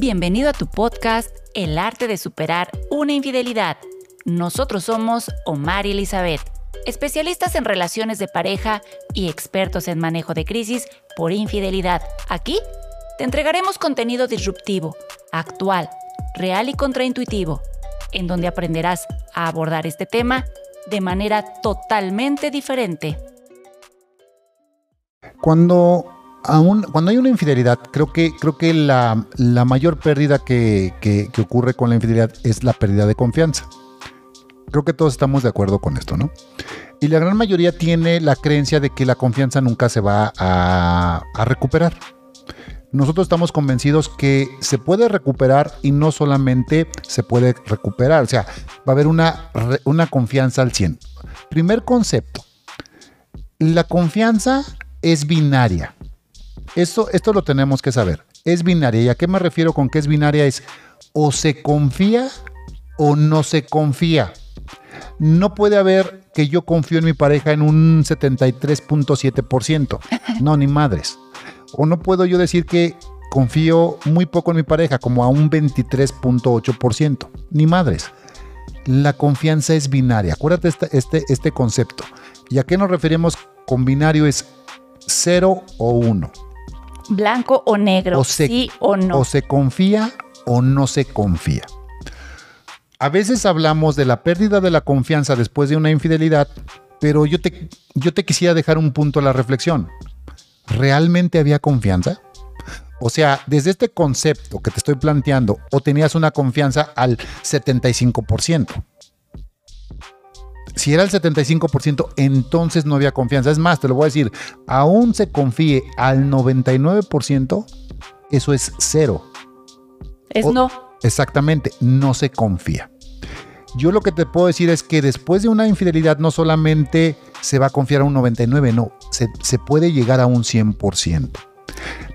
Bienvenido a tu podcast El arte de superar una infidelidad. Nosotros somos Omar y Elizabeth, especialistas en relaciones de pareja y expertos en manejo de crisis por infidelidad. Aquí te entregaremos contenido disruptivo, actual, real y contraintuitivo, en donde aprenderás a abordar este tema de manera totalmente diferente. Cuando, aún, cuando hay una infidelidad, creo que, creo que la, la mayor pérdida que, que, ocurre con la infidelidad es la pérdida de confianza. Creo que todos estamos de acuerdo con esto, ¿no? Y la gran mayoría tiene la creencia de que la confianza nunca se va a, a recuperar. Nosotros estamos convencidos que se puede recuperar y no solamente se puede recuperar, o sea, va a haber una, una confianza al 100. Primer concepto, la confianza es binaria. Esto, esto lo tenemos que saber. Es binaria. ¿Y a qué me refiero con que es binaria? Es o se confía o no se confía. No puede haber que yo confío en mi pareja en un 73.7%. No, ni madres. O no puedo yo decir que confío muy poco en mi pareja, como a un 23.8%. Ni madres. La confianza es binaria. Acuérdate este, este, este concepto. ¿Y a qué nos referimos con binario? Es 0 o 1. Blanco o negro, O se- sí o no. O se confía o no se confía. A veces hablamos de la pérdida de la confianza después de una infidelidad, pero yo te, yo te quisiera dejar un punto a la reflexión. ¿Realmente había confianza? O sea, desde este concepto que te estoy planteando, o tenías una confianza al 75%. Si era el 75%, entonces no había confianza. Es más, te lo voy a decir, aún se confíe al 99%, eso es cero. es o- no. Exactamente, no se confía. Yo lo que te puedo decir es que después de una infidelidad no solamente se va a confiar a un 99, no, se, se puede llegar a un 100%.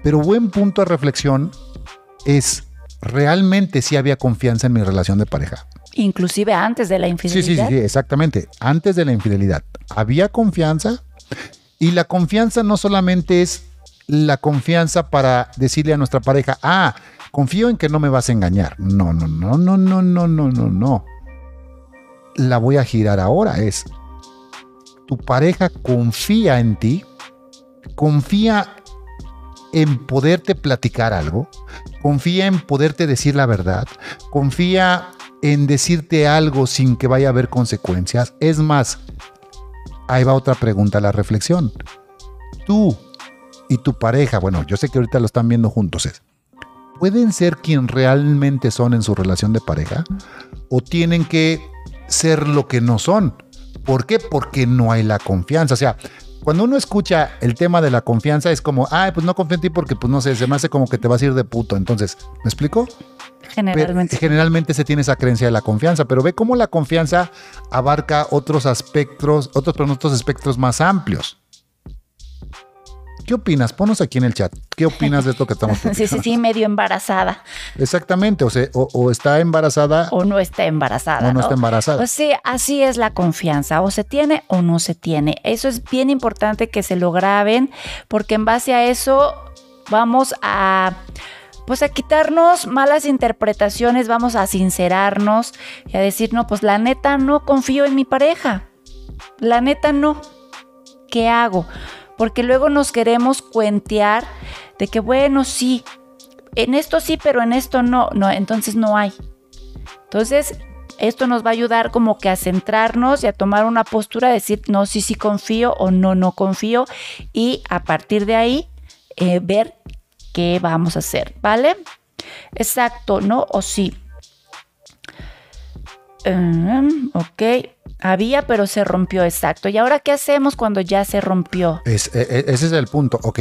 Pero buen punto de reflexión es, ¿realmente si había confianza en mi relación de pareja? Inclusive antes de la Sí, sí, sí, infidelidad. sí, exactamente. Antes de la infidelidad, había confianza y la confianza no solamente es la confianza para decirle a nuestra pareja, ah, confío en que no me vas a engañar. No, no, no, no, no, no, no, no, no. La voy a girar ahora. Es, tu pareja confía en ti, confía en poderte platicar algo, confía en poderte decir la verdad, confía en decirte algo sin que vaya a haber consecuencias. Es más, ahí va otra pregunta, la reflexión. Tú y tu pareja, bueno, yo sé que ahorita lo están viendo juntos, es, ¿pueden ser quien realmente son en su relación de pareja? ¿O tienen que ser lo que no son? ¿Por qué? Porque no hay la confianza. O sea, cuando uno escucha el tema de la confianza es como, ay, pues no confío en ti porque, pues no sé, se me hace como que te vas a ir de puto. Entonces, ¿me explico? Generalmente. Pero generalmente se tiene esa creencia de la confianza, pero ve cómo la confianza abarca otros aspectos, otros, perdón, otros espectros más amplios. ¿Qué opinas? Ponos aquí en el chat. ¿Qué opinas de esto que estamos Sí, sí, sí, medio embarazada. Exactamente, o, sea, o, o está embarazada O no está embarazada. o no está embarazada. Pues sí, así es la confianza, o se tiene o no se tiene. Eso es bien importante que se lo graben, porque en base a eso vamos a pues a quitarnos malas interpretaciones, vamos a sincerarnos y a decir, no, pues la neta no confío en mi pareja. La neta no. ¿Qué hago? Porque luego nos queremos cuentear de que, bueno, sí, en esto sí, pero en esto no. No, entonces no hay. Entonces, esto nos va a ayudar como que a centrarnos y a tomar una postura, decir, no, sí, sí confío o no, no confío. Y a partir de ahí, eh, ver qué vamos a hacer, ¿vale? Exacto, ¿no? O sí. Um, ok, había, pero se rompió, exacto. ¿Y ahora qué hacemos cuando ya se rompió? Es- e- e- ese es el punto. Ok.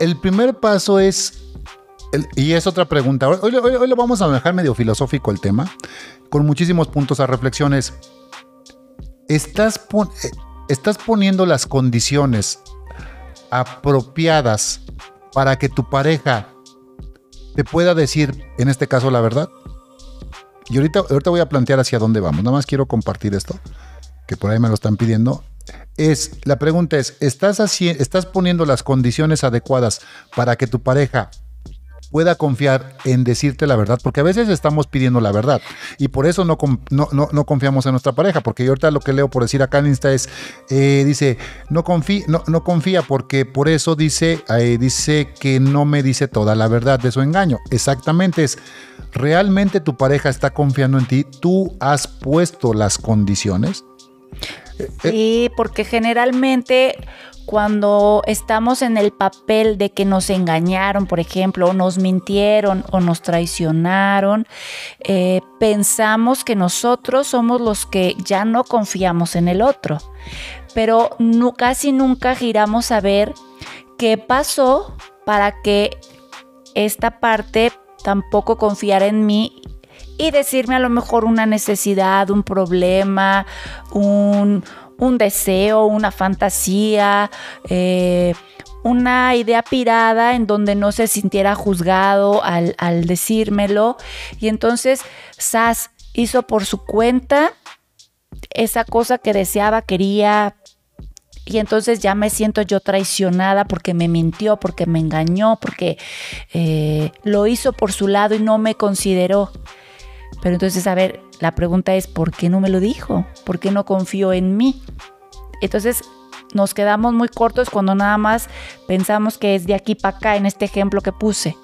El primer paso es. y es otra pregunta. Hoy, lo vamos a dejar medio filosófico el tema, con muchísimos puntos a reflexiones. ¿Estás, eh, ¿Estás poniendo las condiciones apropiadas para que tu pareja te pueda decir, en este caso, la verdad? Y ahorita, ahorita voy a plantear hacia dónde vamos. Nada más quiero compartir esto, que por ahí me lo están pidiendo. Es, la pregunta es, ¿estás, haci- ¿estás poniendo las condiciones adecuadas para que tu pareja pueda confiar en decirte la verdad, porque a veces estamos pidiendo la verdad y por eso no, no, no, confiamos en nuestra pareja, porque yo ahorita lo que leo por decir acá en Insta es, eh, dice, no, no, no, confía porque por eso dice, eh, dice que no me dice toda la verdad de su engaño. Exactamente es, realmente tu pareja está confiando en ti, tú has puesto las condiciones. Sí, porque generalmente cuando estamos en el papel de que nos engañaron, por ejemplo, o nos mintieron o nos traicionaron, eh, pensamos que nosotros somos los que ya no confiamos en el otro, pero casi nunca giramos a ver qué pasó para que esta parte tampoco confiara en mí y decirme a lo mejor una necesidad, un problema, un, deseo, una fantasía, eh, una idea pirada en donde no se sintiera juzgado al, al decírmelo. Y entonces Sass hizo por su cuenta esa cosa que deseaba, quería, y entonces ya me siento yo traicionada porque me mintió, porque me engañó, porque eh, lo hizo por su lado y no me consideró. Pero entonces, a ver, la pregunta es, ¿por qué no me lo dijo? ¿Por qué no confió en mí? Entonces, nos quedamos muy cortos cuando nada más pensamos que es de aquí para acá en este ejemplo que puse.